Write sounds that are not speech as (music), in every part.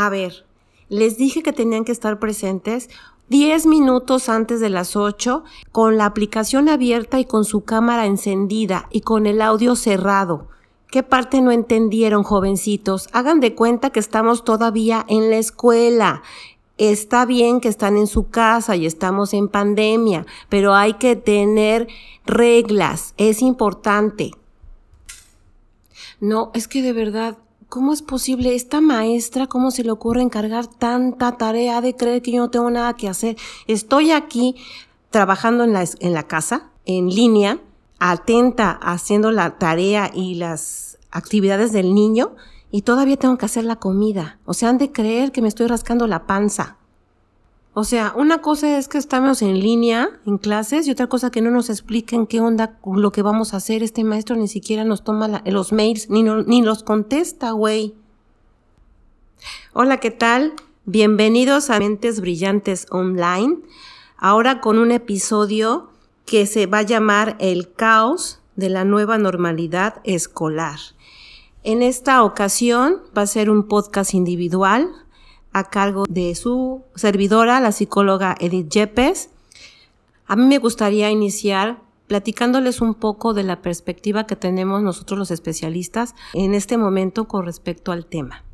A ver, les dije que tenían que estar presentes 10 minutos antes de las 8 con la aplicación abierta y con su cámara encendida y con el audio cerrado. ¿Qué parte no entendieron, jovencitos? Hagan de cuenta que estamos todavía en la escuela. Está bien que están en su casa y estamos en pandemia, pero hay que tener reglas. Es importante. No, es que de verdad, ¿cómo es posible? Esta maestra, ¿cómo se le ocurre encargar tanta tarea de creer que yo no tengo nada que hacer? Estoy aquí trabajando en la, en la casa, en línea, atenta, haciendo la tarea y las actividades del niño, y todavía tengo que hacer la comida. O sea, han de creer que me estoy rascando la panza. O sea, una cosa es que estamos en línea, en clases, y otra cosa que no nos expliquen qué onda lo que vamos a hacer. Este maestro ni siquiera nos toma los mails, ni, ni los contesta, güey. Hola, ¿qué tal? Bienvenidos a Mentes Brillantes Online. Ahora con un episodio que se va a llamar El caos de la nueva normalidad escolar. En esta ocasión va a ser un podcast individual a cargo de su servidora, la psicóloga Edith Yepes. A mí me gustaría iniciar platicándoles un poco de la perspectiva que tenemos nosotros los especialistas en este momento con respecto al tema.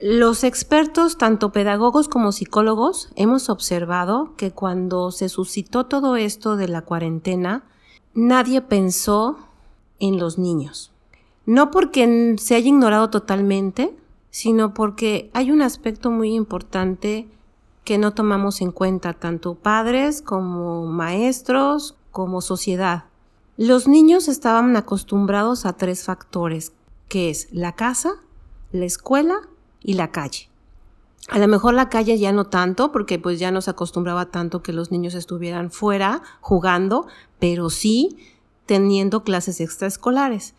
Los expertos, tanto pedagogos como psicólogos, hemos observado que cuando se suscitó todo esto de la cuarentena, nadie pensó en los niños. No porque se haya ignorado totalmente, sino porque hay un aspecto muy importante que no tomamos en cuenta, tanto padres como maestros, como sociedad. Los niños estaban acostumbrados a tres factores, que es la casa, la escuela y la calle. A lo mejor la calle ya no tanto, porque pues ya no se acostumbraba tanto que los niños estuvieran fuera jugando, pero sí teniendo clases extraescolares.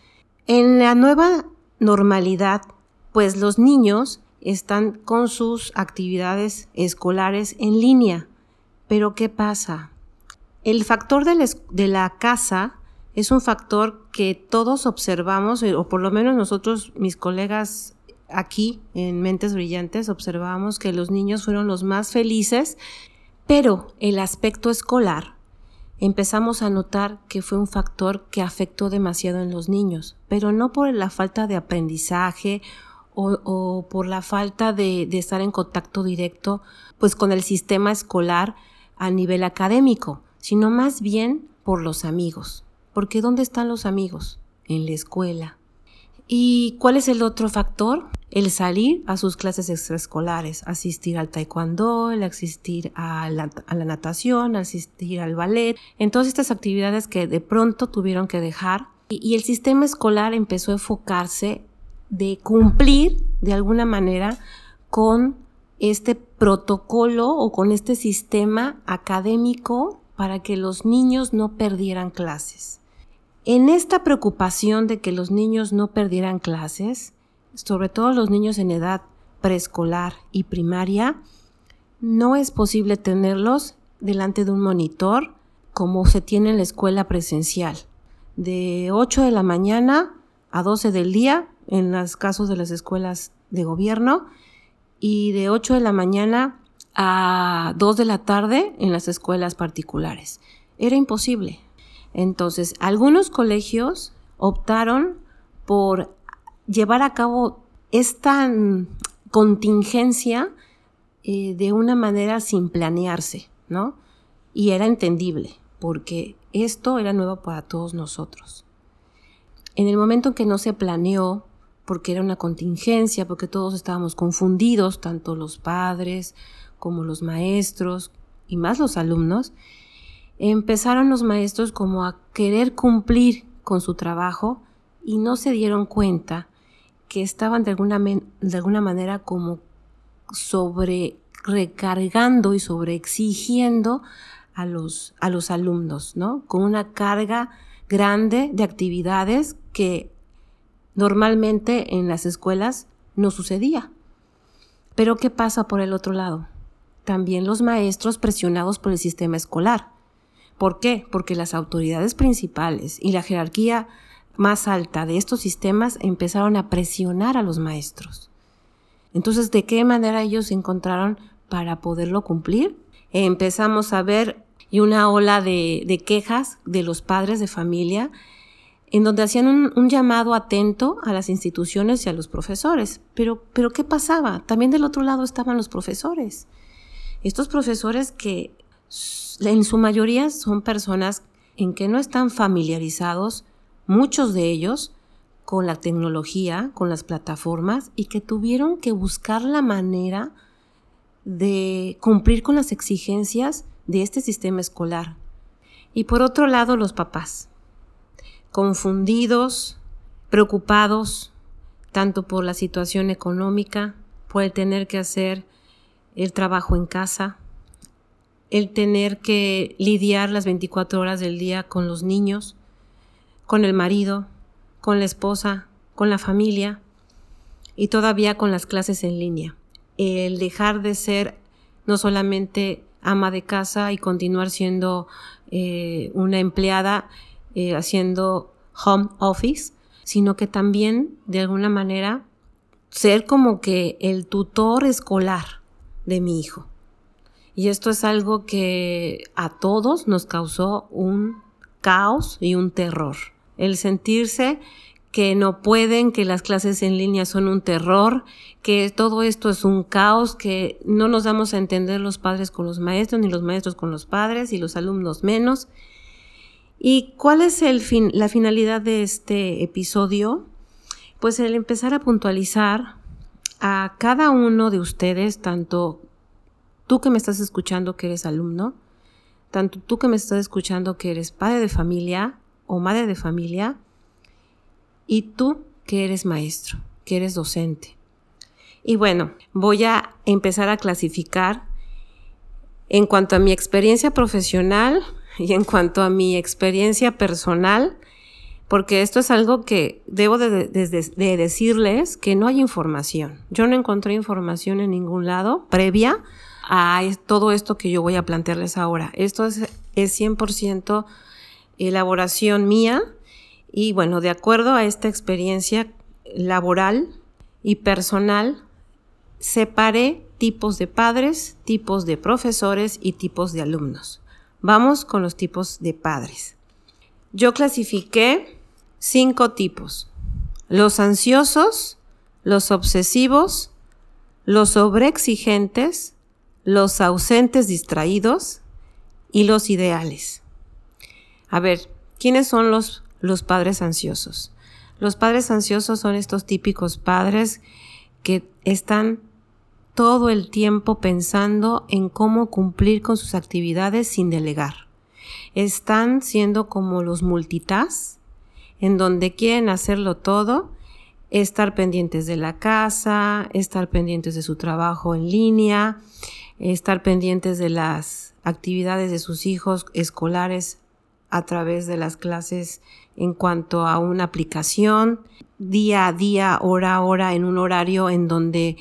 En la nueva normalidad pues los niños están con sus actividades escolares en línea. Pero ¿qué pasa? El factor de la, casa es un factor que todos observamos, o por lo menos nosotros, mis colegas aquí en Mentes Brillantes, observamos que los niños fueron los más felices, pero el aspecto escolar empezamos a notar que fue un factor que afectó demasiado en los niños, pero no por la falta de aprendizaje o, por la falta de, estar en contacto directo pues con el sistema escolar a nivel académico, sino más bien por los amigos. Porque ¿dónde están los amigos? En la escuela. ¿Y cuál es el otro factor? El salir a sus clases extraescolares, asistir al taekwondo, el asistir a la, natación, asistir al ballet, en todas estas actividades que de pronto tuvieron que dejar. Y el sistema escolar empezó a enfocarse de cumplir de alguna manera con este protocolo o con este sistema académico para que los niños no perdieran clases. En esta preocupación de que los niños no perdieran clases, sobre todo los niños en edad preescolar y primaria, no es posible tenerlos delante de un monitor como se tiene en la escuela presencial. De 8 de la mañana a 12 del día en los casos de las escuelas de gobierno y de 8 de la mañana a 2 de la tarde en las escuelas particulares. Era imposible. Entonces, algunos colegios optaron por llevar a cabo esta contingencia eh, de una manera sin planearse, ¿no? Y era entendible, porque esto era nuevo para todos nosotros. En el momento en que no se planeó, porque era una contingencia, porque todos estábamos confundidos, tanto los padres como los maestros y más los alumnos, empezaron los maestros como a querer cumplir con su trabajo y no se dieron cuenta que estaban de alguna, de alguna manera como sobre recargando y sobre exigiendo a los, a los alumnos, ¿no? Con una carga grande de actividades que normalmente en las escuelas no sucedía. Pero ¿qué pasa por el otro lado? También los maestros presionados por el sistema escolar. ¿Por qué? Porque las autoridades principales y la jerarquía más alta de estos sistemas empezaron a presionar a los maestros. Entonces, ¿de qué manera ellos encontraron para poderlo cumplir? empezamos a ver una ola de, de, quejas de los padres de familia en donde hacían un, llamado atento a las instituciones y a los profesores. Pero, pero ¿qué pasaba? También del otro lado estaban los profesores. Estos profesores que en su mayoría son personas en que no están familiarizados, muchos de ellos, con la tecnología, con las plataformas, y que tuvieron que buscar la manera de cumplir con las exigencias de este sistema escolar. Y por otro lado, los papás, confundidos, preocupados, tanto por la situación económica, por el tener que hacer el trabajo en casa, el tener que lidiar las 24 horas del día con los niños, con el marido, con la esposa, con la familia y todavía con las clases en línea. El dejar de ser no solamente ama de casa y continuar siendo eh, una empleada eh, haciendo home office, sino que también de alguna manera ser como que el tutor escolar de mi hijo. Y esto es algo que a todos nos causó un caos y un terror. El sentirse que no pueden, que las clases en línea son un terror, que todo esto es un caos, que no nos damos a entender los padres con los maestros, ni los maestros con los padres, y los alumnos menos. ¿Y cuál es el fin, la finalidad de este episodio? Pues el empezar a puntualizar a cada uno de ustedes, tanto tú que me estás escuchando que eres alumno, tanto tú que me estás escuchando que eres padre de familia o madre de familia, y tú que eres maestro, que eres docente. Y bueno, voy a empezar a clasificar en cuanto a mi experiencia profesional (laughs) y en cuanto a mi experiencia personal, porque esto es algo que debo de, de, decirles que no hay información. Yo no encontré información en ningún lado previa a todo esto que yo voy a plantearles ahora. Esto es, es 100% elaboración mía y bueno, de acuerdo a esta experiencia laboral y personal, separé tipos de padres, tipos de profesores y tipos de alumnos. Vamos con los tipos de padres. Yo clasifiqué cinco tipos. Los ansiosos, los obsesivos, los sobreexigentes, los ausentes distraídos y los ideales. A ver, ¿quiénes son los, los padres ansiosos? Los padres ansiosos son estos típicos padres que están todo el tiempo pensando en cómo cumplir con sus actividades sin delegar. Están siendo como los multitask, en donde quieren hacerlo todo estar pendientes de la casa, estar pendientes de su trabajo en línea, estar pendientes de las actividades de sus hijos escolares a través de las clases en cuanto a una aplicación, día a día, hora a hora, en un horario en donde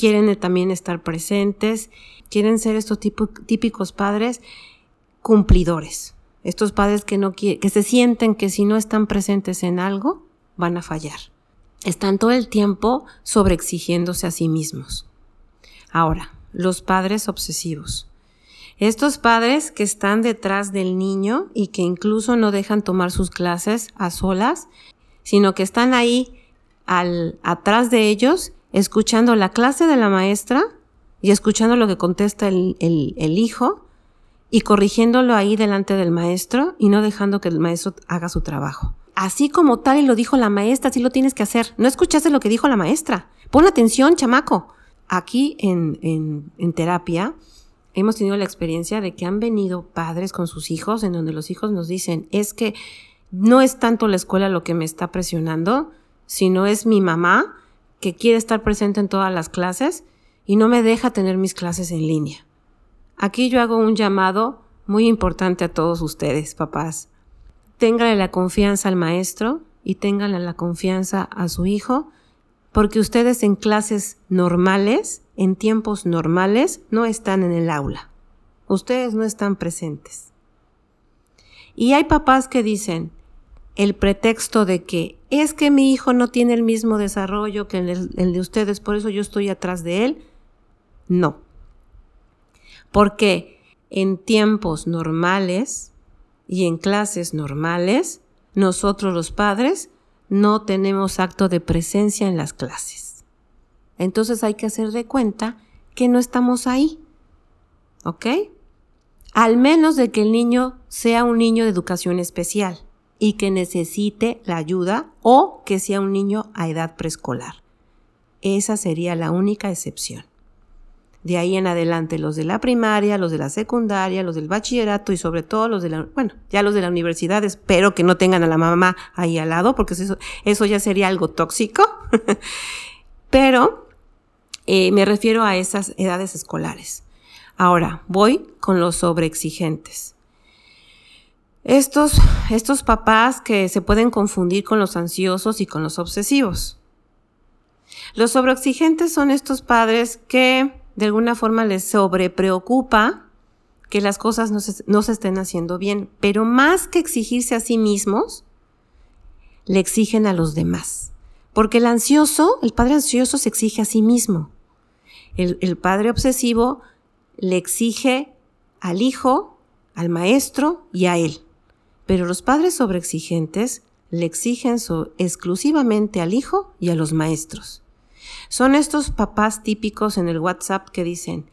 quieren también estar presentes, quieren ser estos típicos padres cumplidores, estos padres que no que se sienten que si no están presentes en algo, van a fallar están todo el tiempo sobreexigiéndose a sí mismos. Ahora, los padres obsesivos. Estos padres que están detrás del niño y que incluso no dejan tomar sus clases a solas, sino que están ahí al, atrás de ellos, escuchando la clase de la maestra y escuchando lo que contesta el, el, hijo y corrigiéndolo ahí delante del maestro y no dejando que el maestro haga su trabajo así como tal y lo dijo la maestra, así lo tienes que hacer. No escuchaste lo que dijo la maestra. Pon atención, chamaco. Aquí en, en, en terapia hemos tenido la experiencia de que han venido padres con sus hijos en donde los hijos nos dicen, es que no es tanto la escuela lo que me está presionando, sino es mi mamá que quiere estar presente en todas las clases y no me deja tener mis clases en línea. Aquí yo hago un llamado muy importante a todos ustedes, papás téngale la confianza al maestro y téngale la confianza a su hijo, porque ustedes en clases normales, en tiempos normales, no están en el aula. Ustedes no están presentes. Y hay papás que dicen, el pretexto de que es que mi hijo no tiene el mismo desarrollo que el, de ustedes, por eso yo estoy atrás de él. No. Porque en tiempos normales y en clases normales, nosotros los padres no tenemos acto de presencia en las clases. Entonces hay que hacer de cuenta que no estamos ahí. ¿Ok? Al menos de que el niño sea un niño de educación especial y que necesite la ayuda o que sea un niño a edad preescolar. Esa sería la única excepción. De ahí en adelante los de la primaria, los de la secundaria, los del bachillerato y sobre todo los de la, bueno, ya los de la universidad, espero que no tengan a la mamá ahí al lado porque eso, eso ya sería algo tóxico. (laughs) Pero eh, me refiero a esas edades escolares. Ahora, voy con los sobreexigentes. Estos, estos papás que se pueden confundir con los ansiosos y con los obsesivos. Los sobreexigentes son estos padres que de alguna forma les sobrepreocupa que las cosas no se, no se estén haciendo bien, pero más que exigirse a sí mismos, le exigen a los demás. Porque el ansioso, el padre ansioso se exige a sí mismo. El, el padre obsesivo le exige al hijo, al maestro y a él. Pero los padres sobreexigentes le exigen exclusivamente al hijo y a los maestros. Son estos papás típicos en el WhatsApp que dicen,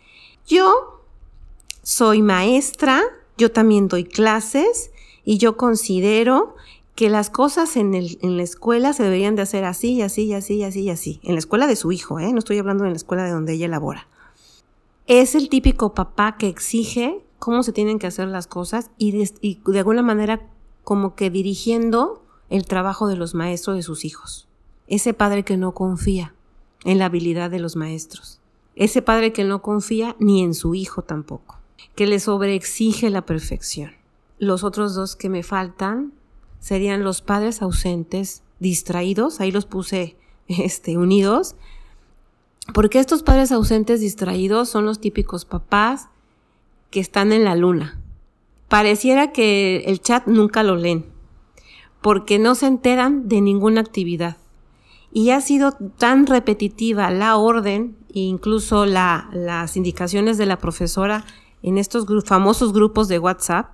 yo soy maestra, yo también doy clases y yo considero que las cosas en, la escuela se deberían de hacer así así así así y así. En la escuela de su hijo, ¿eh? no estoy hablando de la escuela de donde ella labora. Es el típico papá que exige cómo se tienen que hacer las cosas y de alguna manera como que dirigiendo el trabajo de los maestros de sus hijos. Ese padre que no confía en la habilidad de los maestros. Ese padre que no confía ni en su hijo tampoco, que le sobreexige la perfección. Los otros dos que me faltan serían los padres ausentes, distraídos, ahí los puse (laughs) este, unidos, porque estos padres ausentes distraídos son los típicos papás que están en la luna. Pareciera que el chat nunca lo leen, porque no se enteran de ninguna actividad. Y ha sido tan repetitiva la orden e incluso las indicaciones de la profesora en estos famosos grupos de WhatsApp,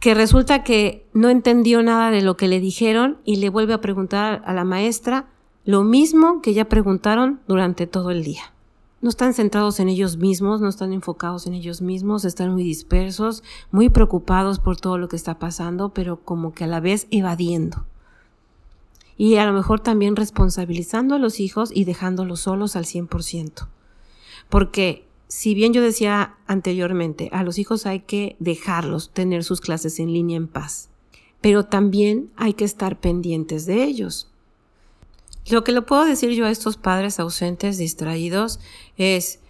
que resulta que no entendió nada de lo que le dijeron y le vuelve a preguntar a la maestra lo mismo que ya preguntaron durante todo el día. No están centrados en ellos mismos, no están enfocados en ellos mismos, están muy dispersos, muy preocupados por todo lo que está pasando, pero como que a la vez evadiendo y a lo mejor también responsabilizando a los hijos y dejándolos solos al 100%. Porque si bien yo decía anteriormente, a los hijos hay que dejarlos tener sus clases en línea en paz, pero también hay que estar pendientes de ellos. Lo que le puedo decir yo a estos padres ausentes, distraídos, es,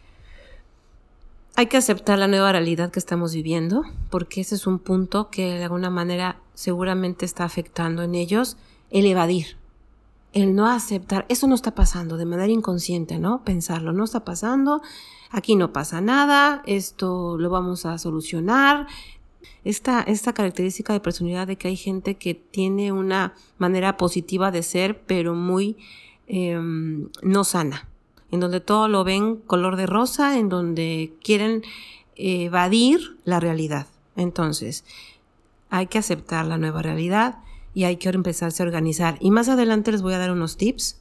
hay que aceptar la nueva realidad que estamos viviendo, porque ese es un punto que de alguna manera seguramente está afectando en ellos el evadir, el no aceptar, eso no está pasando de manera inconsciente, ¿no? Pensarlo, no está pasando, aquí no pasa nada, esto lo vamos a solucionar. Esta, esta característica de personalidad de que hay gente que tiene una manera positiva de ser, pero muy em, no sana, en donde todo lo ven color de rosa, en donde quieren evadir la realidad. Entonces, hay que aceptar la nueva realidad y hay que empezarse a organizar. Y más adelante les voy a dar unos tips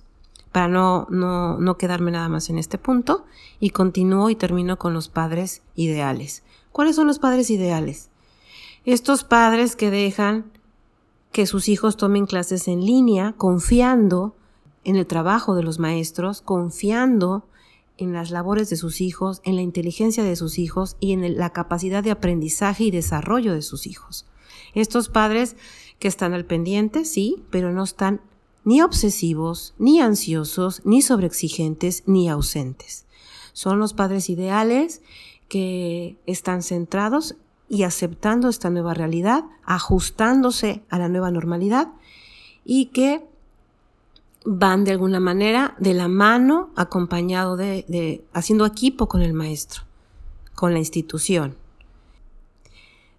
para no, no, no quedarme nada más en este punto y continúo y termino con los padres ideales. ¿Cuáles son los padres ideales? Estos padres que dejan que sus hijos tomen clases en línea, confiando en el trabajo de los maestros, confiando en las labores de sus hijos, en la inteligencia de sus hijos y en la capacidad de aprendizaje y desarrollo de sus hijos. Estos padres que están al pendiente, sí, pero no están ni obsesivos, ni ansiosos, ni sobreexigentes, ni ausentes. Son los padres ideales que están centrados y aceptando esta nueva realidad, ajustándose a la nueva normalidad y que van de alguna manera de la mano, acompañado de, de haciendo equipo con el maestro, con la institución.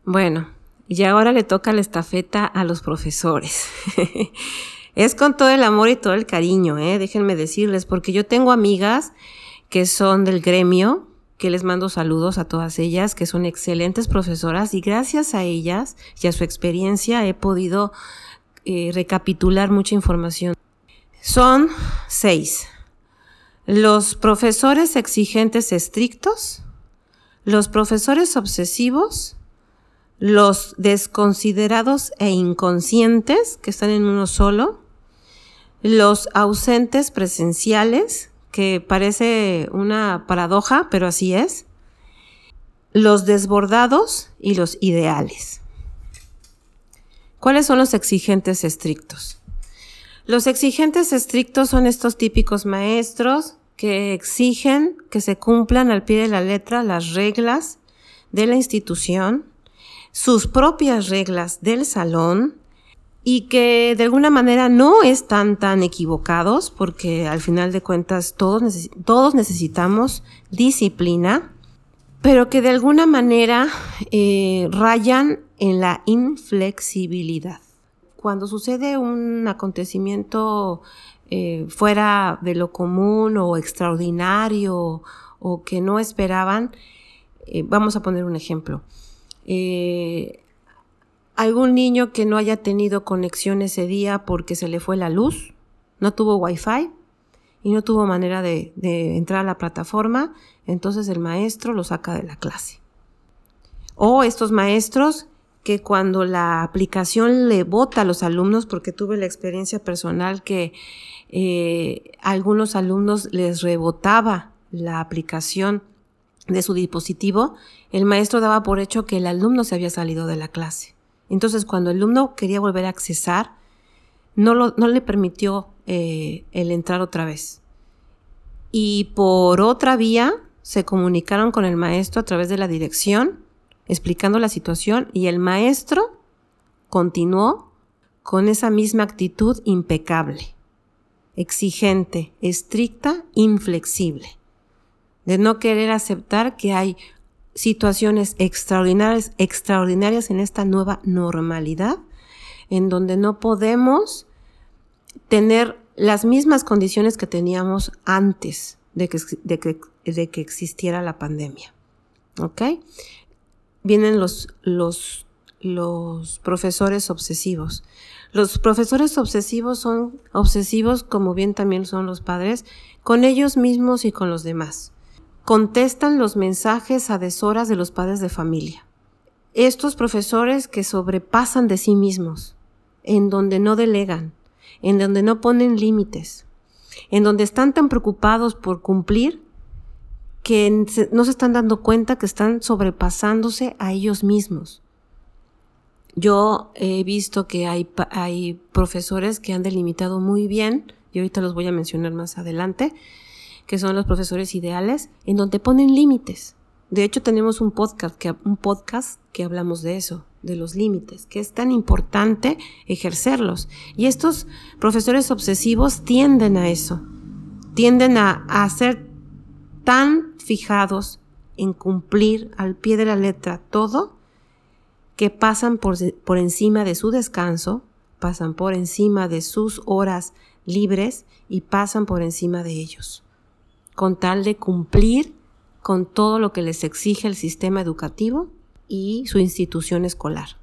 Bueno, y ahora le toca la estafeta a los profesores. (laughs) es con todo el amor y todo el cariño, ¿eh? déjenme decirles, porque yo tengo amigas que son del gremio, que les mando saludos a todas ellas, que son excelentes profesoras y gracias a ellas y a su experiencia he podido eh, recapitular mucha información. Son seis. Los profesores exigentes estrictos, los profesores obsesivos, los desconsiderados e inconscientes, que están en uno solo, los ausentes presenciales, que parece una paradoja, pero así es, los desbordados y los ideales. ¿Cuáles son los exigentes estrictos? Los exigentes estrictos son estos típicos maestros que exigen que se cumplan al pie de la letra las reglas de la institución, sus propias reglas del salón y que de alguna manera no están tan equivocados porque al final de cuentas todos, todos necesitamos disciplina, pero que de alguna manera eh, rayan en la inflexibilidad. Cuando sucede un acontecimiento eh, fuera de lo común o extraordinario o que no esperaban, eh, vamos a poner un ejemplo. Algún niño que no haya tenido conexión ese día porque se le fue la luz, no tuvo wifi y no tuvo manera de, entrar a la plataforma, entonces el maestro lo saca de la clase. O estos maestros que cuando la aplicación le vota a los alumnos, porque tuve la experiencia personal que eh, algunos alumnos les rebotaba la aplicación de su dispositivo, el maestro daba por hecho que el alumno se había salido de la clase. Entonces, cuando el alumno quería volver a accesar, no, no le permitió eh, el entrar otra vez. Y por otra vía, se comunicaron con el maestro a través de la dirección, explicando la situación, y el maestro continuó con esa misma actitud impecable, exigente, estricta, inflexible de no querer aceptar que hay situaciones extraordinarias, extraordinarias en esta nueva normalidad, en donde no podemos tener las mismas condiciones que teníamos antes de que, de que, de que existiera la pandemia. ¿Ok? Vienen los, los, los profesores obsesivos. Los profesores obsesivos son obsesivos, como bien también son los padres, con ellos mismos y con los demás contestan los mensajes a deshoras de los padres de familia. Estos profesores que sobrepasan de sí mismos, en donde no delegan, en donde no ponen límites, en donde están tan preocupados por cumplir que no se están dando cuenta que están sobrepasándose a ellos mismos. Yo he visto que hay, hay profesores que han delimitado muy bien, y ahorita los voy a mencionar más adelante, que son los profesores ideales, en donde ponen límites. De hecho, tenemos un podcast que, un podcast que hablamos de eso, de los límites, que es tan importante ejercerlos. Y estos profesores obsesivos tienden a eso, tienden a, ser tan fijados en cumplir al pie de la letra todo, que pasan por, por encima de su descanso, pasan por encima de sus horas libres y pasan por encima de ellos con tal de cumplir con todo lo que les exige el sistema educativo y su institución escolar.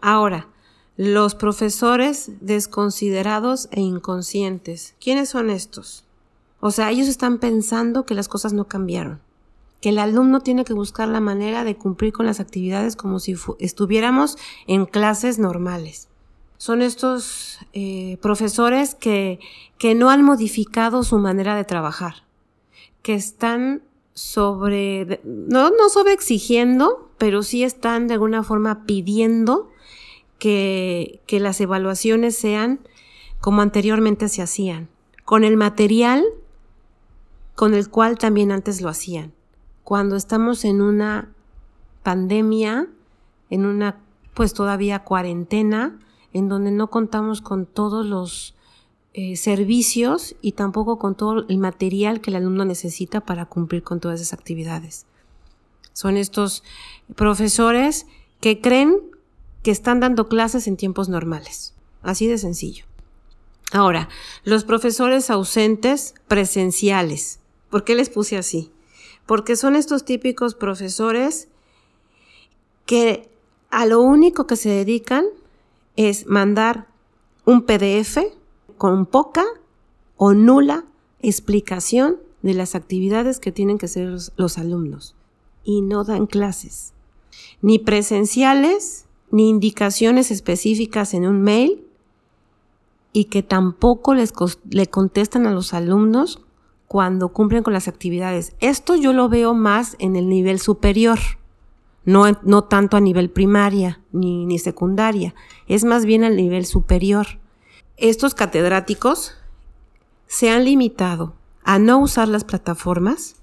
Ahora, los profesores desconsiderados e inconscientes. ¿Quiénes son estos? O sea, ellos están pensando que las cosas no cambiaron, que el alumno tiene que buscar la manera de cumplir con las actividades como si estuviéramos en clases normales. Son estos eh, profesores que, que no han modificado su manera de trabajar que están sobre, no, no sobre exigiendo, pero sí están de alguna forma pidiendo que, que las evaluaciones sean como anteriormente se hacían, con el material con el cual también antes lo hacían. Cuando estamos en una pandemia, en una pues todavía cuarentena, en donde no contamos con todos los eh, servicios y tampoco con todo el material que el alumno necesita para cumplir con todas esas actividades. Son estos profesores que creen que están dando clases en tiempos normales. Así de sencillo. Ahora, los profesores ausentes presenciales. ¿Por qué les puse así? Porque son estos típicos profesores que a lo único que se dedican es mandar un PDF con poca o nula explicación de las actividades que tienen que hacer los, alumnos y no dan clases, ni presenciales, ni indicaciones específicas en un mail y que tampoco les le contestan a los alumnos cuando cumplen con las actividades. Esto yo lo veo más en el nivel superior, no, no tanto a nivel primaria ni, ni secundaria, es más bien al nivel superior. Estos catedráticos se han limitado a no usar las plataformas,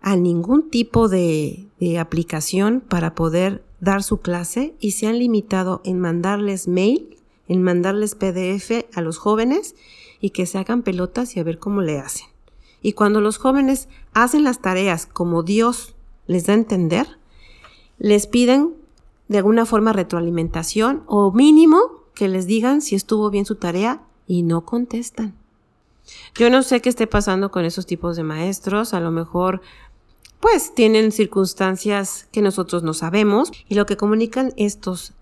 a ningún tipo de, aplicación para poder dar su clase y se han limitado en mandarles mail, en mandarles PDF a los jóvenes y que se hagan pelotas y a ver cómo le hacen. Y cuando los jóvenes hacen las tareas como Dios les da a entender, les piden de alguna forma retroalimentación o mínimo que les digan si estuvo bien su tarea y no contestan. Yo no sé qué esté pasando con esos tipos de maestros, a lo mejor pues tienen circunstancias que nosotros no sabemos y lo que comunican estos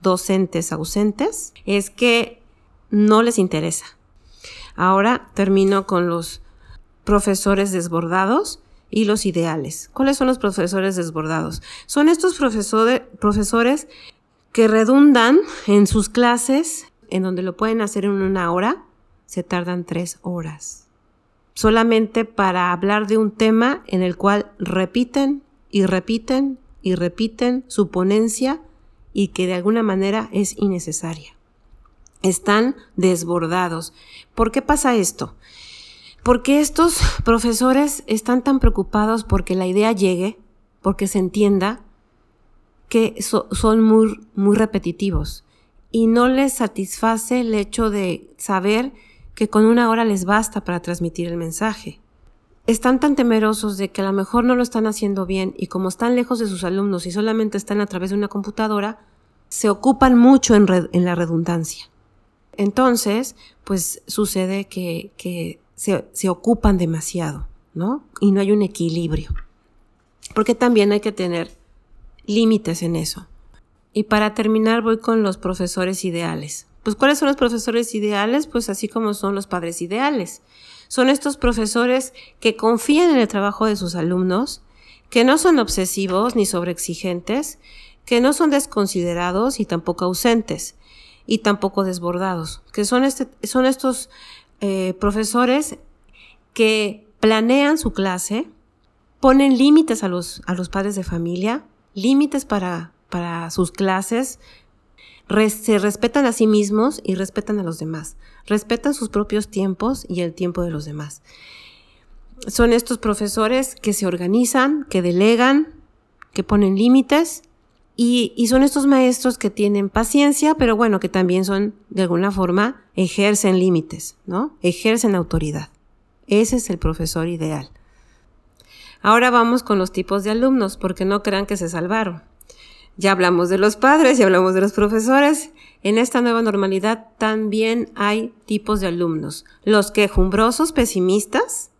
docentes ausentes es que no les interesa. Ahora termino con los profesores desbordados y los ideales. ¿Cuáles son los profesores desbordados? Son estos profesores que redundan en sus clases, en donde lo pueden hacer en una hora, se tardan tres horas. Solamente para hablar de un tema en el cual repiten y repiten y repiten su ponencia y que de alguna manera es innecesaria. Están desbordados. ¿Por qué pasa esto? Porque estos profesores están tan preocupados porque la idea llegue, porque se entienda, que son muy, muy repetitivos y no les satisface el hecho de saber que con una hora les basta para transmitir el mensaje. Están tan temerosos de que a lo mejor no lo están haciendo bien y como están lejos de sus alumnos y solamente están a través de una computadora, se ocupan mucho en, en la redundancia. Entonces, pues sucede que, que se, se ocupan demasiado, ¿no? Y no hay un equilibrio. Porque también hay que tener límites en eso. Y para terminar voy con los profesores ideales. Pues ¿cuáles son los profesores ideales? Pues así como son los padres ideales. Son estos profesores que confían en el trabajo de sus alumnos, que no son obsesivos ni sobreexigentes, que no son desconsiderados y tampoco ausentes, y tampoco desbordados, que son, este, estos eh, profesores que planean su clase, ponen límites a los, a los padres de familia, límites para, para sus clases, se respetan a sí mismos y respetan a los demás. Respetan sus propios tiempos y el tiempo de los demás. Son estos profesores que se organizan, que delegan, que ponen límites y, y, son estos maestros que tienen paciencia, pero bueno, que también son, de alguna forma, ejercen límites, ¿no? Ejercen autoridad. Ese es el profesor ideal. Ahora vamos con los tipos de alumnos, porque no crean que se salvaron. Ya hablamos de los padres, ya hablamos de los profesores. En esta nueva normalidad también hay tipos de alumnos. Los quejumbrosos pesimistas,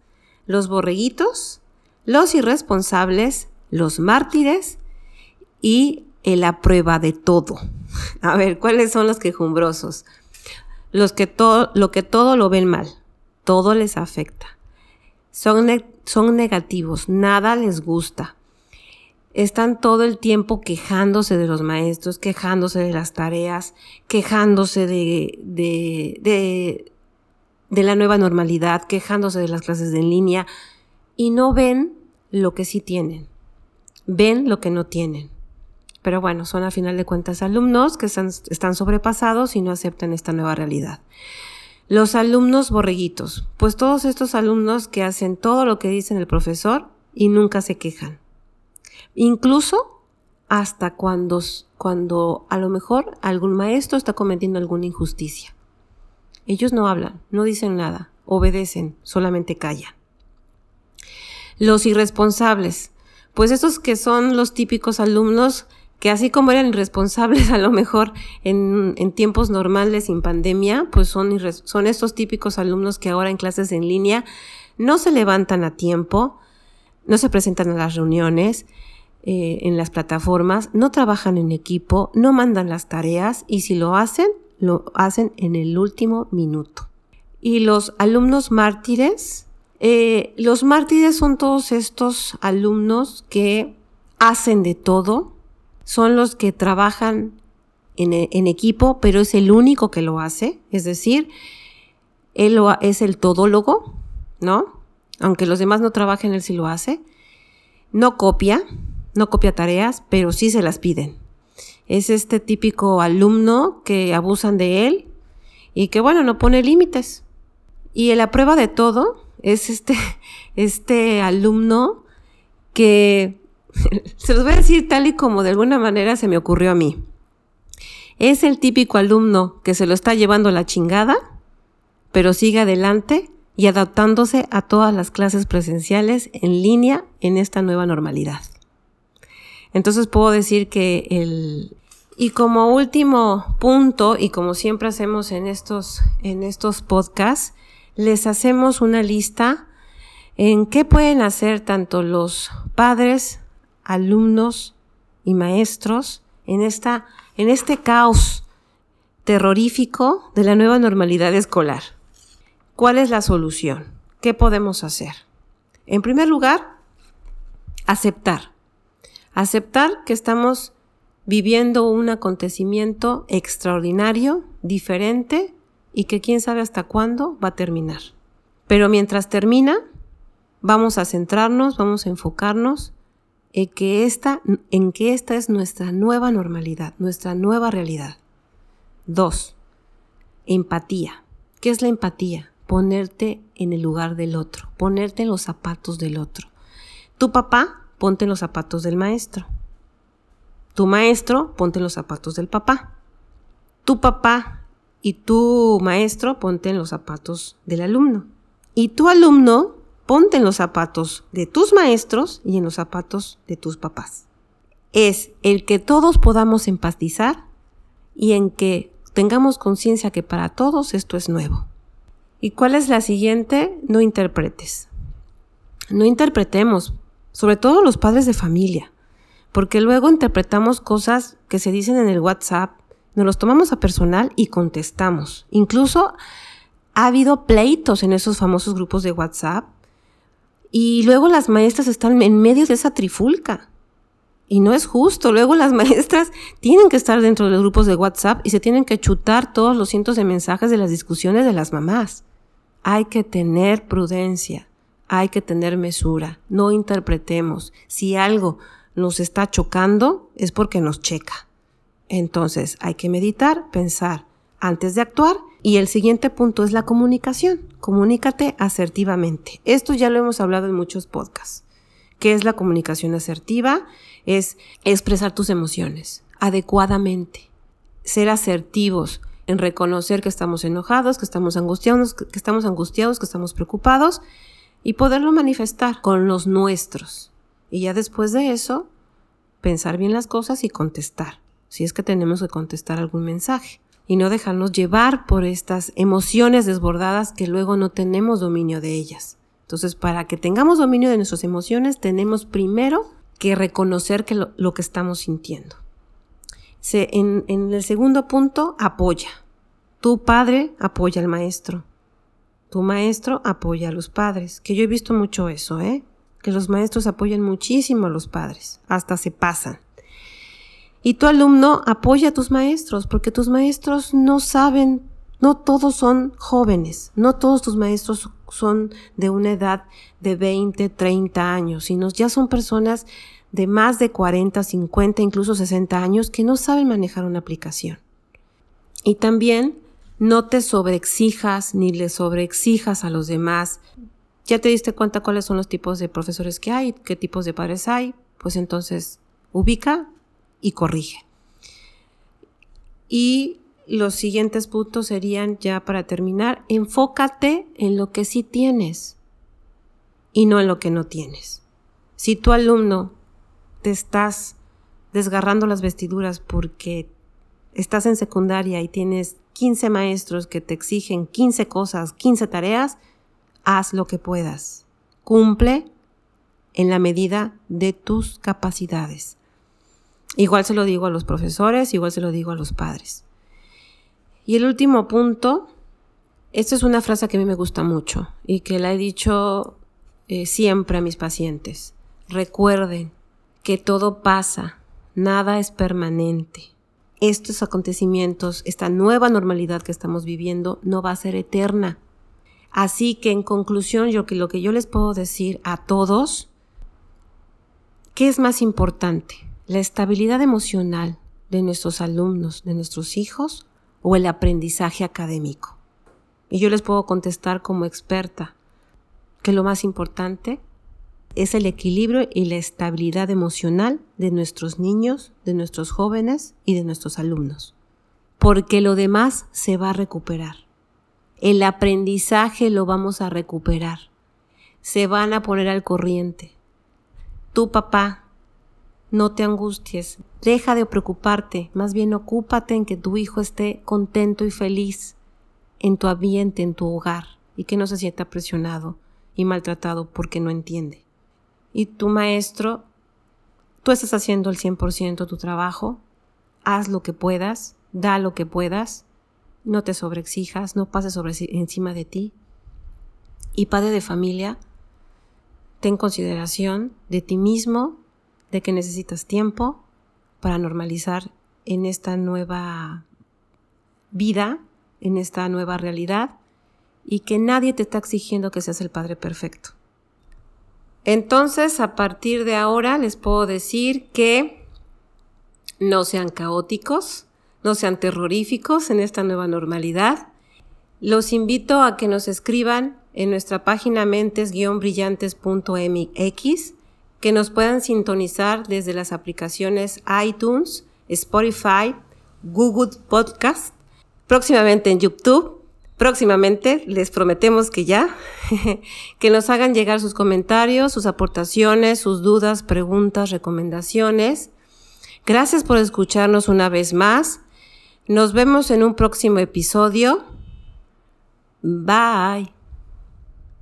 los borreguitos, los irresponsables, los mártires y el prueba de todo. (laughs) A ver, ¿cuáles son los quejumbrosos? Los que todo, lo que todo lo ven mal, todo les afecta. Son, son negativos, nada les gusta están todo el tiempo quejándose de los maestros, quejándose de las tareas, quejándose de, de, de, la nueva normalidad, quejándose de las clases en línea y no ven lo que sí tienen, ven lo que no tienen. Pero bueno, son a final de cuentas alumnos que están, están sobrepasados y no aceptan esta nueva realidad. Los alumnos borreguitos, pues todos estos alumnos que hacen todo lo que dice el profesor y nunca se quejan Incluso hasta cuando, cuando a lo mejor algún maestro está cometiendo alguna injusticia. Ellos no hablan, no dicen nada, obedecen, solamente callan. Los irresponsables, pues esos que son los típicos alumnos que así como eran irresponsables (laughs) a lo mejor en, tiempos normales sin pandemia, pues son, son estos típicos alumnos que ahora en clases en línea no se levantan a tiempo, no se presentan a las reuniones, eh, en las plataformas, no trabajan en equipo, no mandan las tareas y si lo hacen, lo hacen en el último minuto. Y los alumnos mártires, eh, los mártires son todos estos alumnos que hacen de todo, son los que trabajan en, en equipo, pero es el único que lo hace, es decir, él lo, es el todólogo, ¿no? Aunque los demás no trabajen, él sí lo hace. No copia, no copia tareas, pero sí se las piden. Es este típico alumno que abusan de él y que, bueno, no pone límites. Y la prueba de todo es este, (laughs) este alumno que, (laughs) se los voy a decir tal y como de alguna manera se me ocurrió a mí. Es el típico alumno que se lo está llevando la chingada, pero sigue adelante y adaptándose a todas las clases presenciales en línea en esta nueva normalidad. Entonces puedo decir que el... Y como último punto, y como siempre hacemos en estos, en estos podcasts, les hacemos una lista en qué pueden hacer tanto los padres, alumnos y maestros en, esta, en este caos terrorífico de la nueva normalidad escolar. ¿Cuál es la solución? ¿Qué podemos hacer? En primer lugar, aceptar. Aceptar que estamos viviendo un acontecimiento extraordinario, diferente y que quién sabe hasta cuándo va a terminar. Pero mientras termina, vamos a centrarnos, vamos a enfocarnos en que esta, en que esta es nuestra nueva normalidad, nuestra nueva realidad. Dos, empatía. ¿Qué es la empatía? Ponerte en el lugar del otro, ponerte en los zapatos del otro. Tu papá ponte en los zapatos del maestro. Tu maestro, ponte en los zapatos del papá. Tu papá y tu maestro, ponte en los zapatos del alumno. Y tu alumno, ponte en los zapatos de tus maestros y en los zapatos de tus papás. Es el que todos podamos empatizar y en que tengamos conciencia que para todos esto es nuevo. ¿Y cuál es la siguiente? No interpretes. No interpretemos, sobre todo los padres de familia, porque luego interpretamos cosas que se dicen en el WhatsApp, nos los tomamos a personal y contestamos. Incluso ha habido pleitos en esos famosos grupos de WhatsApp y luego las maestras están en medio de esa trifulca. Y no es justo. Luego las (laughs) maestras tienen que estar dentro de los grupos de WhatsApp y se tienen que chutar todos los cientos de mensajes de las discusiones de las mamás. Hay que tener prudencia hay que tener mesura, no interpretemos. Si algo nos está chocando es porque nos checa. Entonces hay que meditar, pensar antes de actuar y el siguiente punto es la comunicación. Comunícate asertivamente. Esto ya lo hemos hablado en muchos podcasts. ¿Qué es la comunicación asertiva? Es expresar tus emociones adecuadamente, ser asertivos en reconocer que estamos enojados, que estamos angustiados, que estamos angustiados, que estamos preocupados y poderlo manifestar con los nuestros. Y ya después de eso, pensar bien las cosas y contestar, si es que tenemos que contestar algún mensaje. Y no dejarnos llevar por estas emociones desbordadas que luego no tenemos dominio de ellas. Entonces, para que tengamos dominio de nuestras emociones, tenemos primero que reconocer que lo, que estamos sintiendo. en, en el segundo punto, apoya. Tu padre apoya al maestro. Tu maestro apoya a los padres, que yo he visto mucho eso, ¿eh? Que los maestros apoyan muchísimo a los padres, hasta se pasan. Y tu alumno apoya a tus maestros, porque tus maestros no saben, no todos son jóvenes, no todos tus maestros son de una edad de 20, 30 años, sino ya son personas de más de 40, 50, incluso 60 años que no saben manejar una aplicación. Y también no te sobreexijas ni le sobreexijas a los demás. Ya te diste cuenta cuáles son los tipos de profesores que hay, qué tipos de padres hay, pues entonces ubica y corrige. Y los siguientes puntos serían ya para terminar, enfócate en lo que sí tienes y no en lo que no tienes. Si tu alumno te estás desgarrando las vestiduras porque estás en secundaria y tienes 15 maestros que te exigen 15 cosas, 15 tareas, haz lo que puedas. Cumple en la medida de tus capacidades. Igual se lo digo a los profesores, igual se lo digo a los padres. Y el último punto, esta es una frase que a mí me gusta mucho y que la he dicho eh, siempre a mis pacientes. Recuerden que todo pasa, nada es permanente. Estos acontecimientos, esta nueva normalidad que estamos viviendo, no va a ser eterna. Así que en conclusión, yo que lo que yo les puedo decir a todos, ¿qué es más importante? ¿La estabilidad emocional de nuestros alumnos, de nuestros hijos, o el aprendizaje académico? Y yo les puedo contestar como experta que lo más importante es el equilibrio y la estabilidad emocional de nuestros niños, de nuestros jóvenes y de nuestros alumnos. Porque lo demás se va a recuperar. El aprendizaje lo vamos a recuperar. Se van a poner al corriente. Tu papá, no te angusties, deja de preocuparte, más bien ocúpate en que tu hijo esté contento y feliz en tu ambiente, en tu hogar, y que no se sienta presionado y maltratado porque no entiende y tu maestro, tú estás haciendo el 100% tu trabajo, haz lo que puedas, da lo que puedas, no te sobreexijas, no pases sobre encima de ti. Y padre de familia, ten consideración de ti mismo, de que necesitas tiempo para normalizar en esta nueva vida, en esta nueva realidad, y que nadie te está exigiendo que seas el padre perfecto. Entonces, a partir de ahora les puedo decir que no sean caóticos, no sean terroríficos en esta nueva normalidad. Los invito a que nos escriban en nuestra página mentes-brillantes.mx, que nos puedan sintonizar desde las aplicaciones iTunes, Spotify, Google Podcast, próximamente en YouTube próximamente, les prometemos que ya, (laughs) que nos hagan llegar sus comentarios, sus aportaciones, sus dudas, preguntas, recomendaciones. Gracias por escucharnos una vez más. Nos vemos en un próximo episodio. Bye.